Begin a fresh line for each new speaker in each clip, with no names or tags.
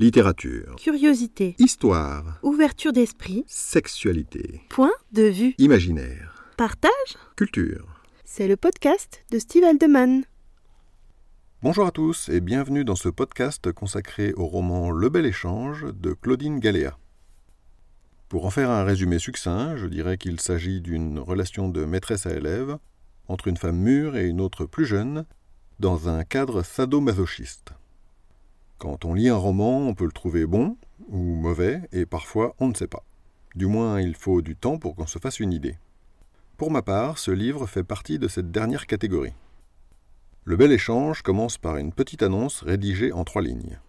Littérature.
Curiosité.
Histoire.
Ouverture d'esprit.
Sexualité.
Point de vue.
Imaginaire.
Partage.
Culture.
C'est le podcast de Steve Aldeman.
Bonjour à tous et bienvenue dans ce podcast consacré au roman Le Bel Échange de Claudine Galéa. Pour en faire un résumé succinct, je dirais qu'il s'agit d'une relation de maîtresse à élève entre une femme mûre et une autre plus jeune, dans un cadre sadomasochiste. Quand on lit un roman, on peut le trouver bon ou mauvais, et parfois on ne sait pas. Du moins, il faut du temps pour qu'on se fasse une idée. Pour ma part, ce livre fait partie de cette dernière catégorie. Le bel échange commence par une petite annonce rédigée en trois lignes.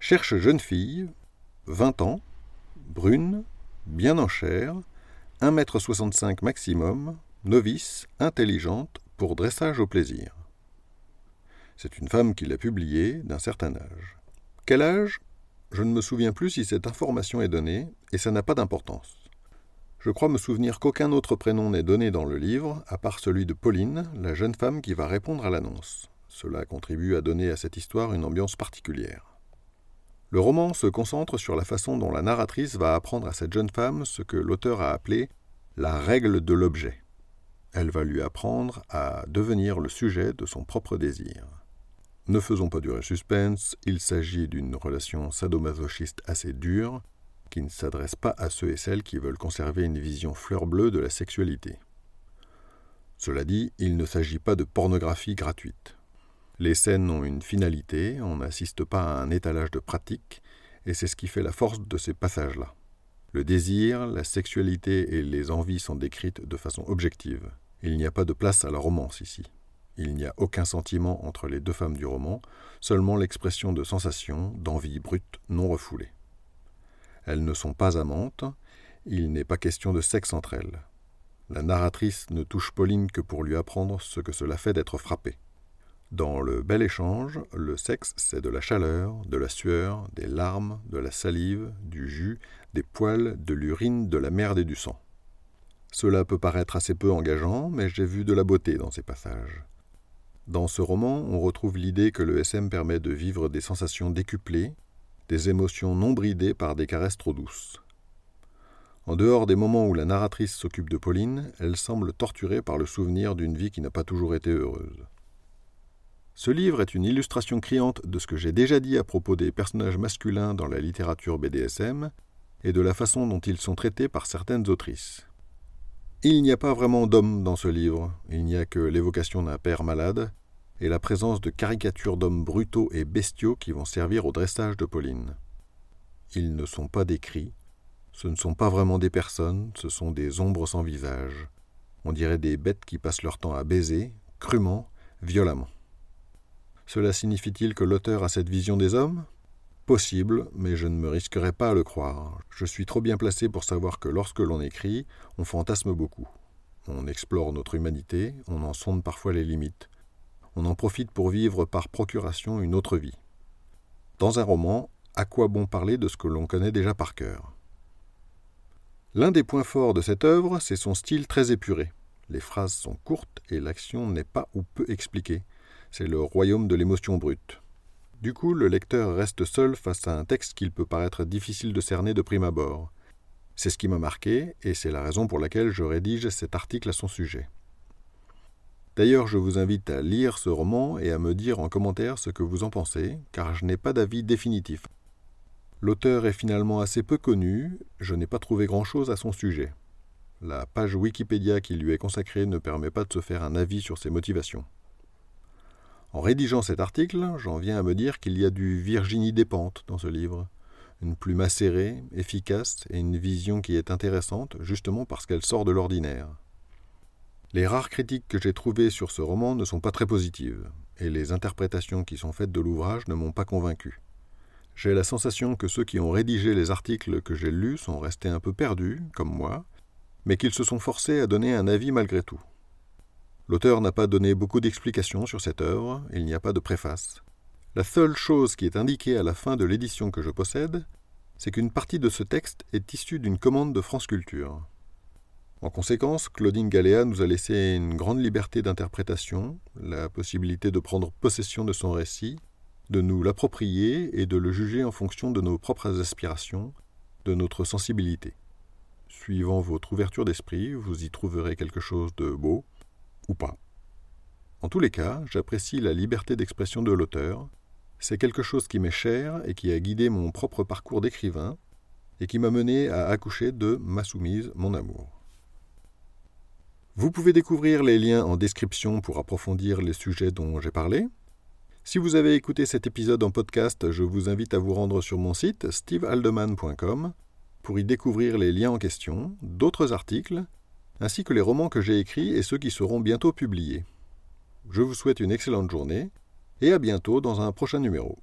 Cherche jeune fille, 20 ans, brune, bien en chair, 1m65 maximum, novice, intelligente, pour dressage au plaisir. C'est une femme qui l'a publié, d'un certain âge. Quel âge? Je ne me souviens plus si cette information est donnée, et ça n'a pas d'importance. Je crois me souvenir qu'aucun autre prénom n'est donné dans le livre, à part celui de Pauline, la jeune femme qui va répondre à l'annonce. Cela contribue à donner à cette histoire une ambiance particulière. Le roman se concentre sur la façon dont la narratrice va apprendre à cette jeune femme ce que l'auteur a appelé la règle de l'objet. Elle va lui apprendre à devenir le sujet de son propre désir. Ne faisons pas durer suspense, il s'agit d'une relation sadomasochiste assez dure, qui ne s'adresse pas à ceux et celles qui veulent conserver une vision fleur bleue de la sexualité. Cela dit, il ne s'agit pas de pornographie gratuite. Les scènes ont une finalité, on n'assiste pas à un étalage de pratique, et c'est ce qui fait la force de ces passages-là. Le désir, la sexualité et les envies sont décrites de façon objective. Il n'y a pas de place à la romance ici. Il n'y a aucun sentiment entre les deux femmes du roman, seulement l'expression de sensations, d'envie brute non refoulée. Elles ne sont pas amantes, il n'est pas question de sexe entre elles. La narratrice ne touche Pauline que pour lui apprendre ce que cela fait d'être frappée. Dans le bel échange, le sexe, c'est de la chaleur, de la sueur, des larmes, de la salive, du jus, des poils, de l'urine, de la merde et du sang. Cela peut paraître assez peu engageant, mais j'ai vu de la beauté dans ces passages. Dans ce roman, on retrouve l'idée que le SM permet de vivre des sensations décuplées, des émotions non bridées par des caresses trop douces. En dehors des moments où la narratrice s'occupe de Pauline, elle semble torturée par le souvenir d'une vie qui n'a pas toujours été heureuse. Ce livre est une illustration criante de ce que j'ai déjà dit à propos des personnages masculins dans la littérature BDSM et de la façon dont ils sont traités par certaines autrices. Il n'y a pas vraiment d'hommes dans ce livre, il n'y a que l'évocation d'un père malade et la présence de caricatures d'hommes brutaux et bestiaux qui vont servir au dressage de Pauline. Ils ne sont pas décrits, ce ne sont pas vraiment des personnes, ce sont des ombres sans visage. On dirait des bêtes qui passent leur temps à baiser, crûment, violemment. Cela signifie-t-il que l'auteur a cette vision des hommes? Possible, mais je ne me risquerai pas à le croire. Je suis trop bien placé pour savoir que lorsque l'on écrit, on fantasme beaucoup. On explore notre humanité, on en sonde parfois les limites. On en profite pour vivre par procuration une autre vie. Dans un roman, à quoi bon parler de ce que l'on connaît déjà par cœur? L'un des points forts de cette œuvre, c'est son style très épuré. Les phrases sont courtes et l'action n'est pas ou peu expliquée. C'est le royaume de l'émotion brute. Du coup, le lecteur reste seul face à un texte qu'il peut paraître difficile de cerner de prime abord. C'est ce qui m'a marqué, et c'est la raison pour laquelle je rédige cet article à son sujet. D'ailleurs, je vous invite à lire ce roman et à me dire en commentaire ce que vous en pensez, car je n'ai pas d'avis définitif. L'auteur est finalement assez peu connu, je n'ai pas trouvé grand-chose à son sujet. La page Wikipédia qui lui est consacrée ne permet pas de se faire un avis sur ses motivations. En rédigeant cet article, j'en viens à me dire qu'il y a du Virginie Despentes dans ce livre. Une plume acérée, efficace et une vision qui est intéressante justement parce qu'elle sort de l'ordinaire. Les rares critiques que j'ai trouvées sur ce roman ne sont pas très positives, et les interprétations qui sont faites de l'ouvrage ne m'ont pas convaincu. J'ai la sensation que ceux qui ont rédigé les articles que j'ai lus sont restés un peu perdus, comme moi, mais qu'ils se sont forcés à donner un avis malgré tout. L'auteur n'a pas donné beaucoup d'explications sur cette œuvre, il n'y a pas de préface. La seule chose qui est indiquée à la fin de l'édition que je possède, c'est qu'une partie de ce texte est issue d'une commande de France Culture. En conséquence, Claudine Galéa nous a laissé une grande liberté d'interprétation, la possibilité de prendre possession de son récit, de nous l'approprier et de le juger en fonction de nos propres aspirations, de notre sensibilité. Suivant votre ouverture d'esprit, vous y trouverez quelque chose de beau ou pas. En tous les cas, j'apprécie la liberté d'expression de l'auteur. C'est quelque chose qui m'est cher et qui a guidé mon propre parcours d'écrivain et qui m'a mené à accoucher de Ma soumise, mon amour. Vous pouvez découvrir les liens en description pour approfondir les sujets dont j'ai parlé. Si vous avez écouté cet épisode en podcast, je vous invite à vous rendre sur mon site stevehaldeman.com pour y découvrir les liens en question, d'autres articles, ainsi que les romans que j'ai écrits et ceux qui seront bientôt publiés. Je vous souhaite une excellente journée et à bientôt dans un prochain numéro.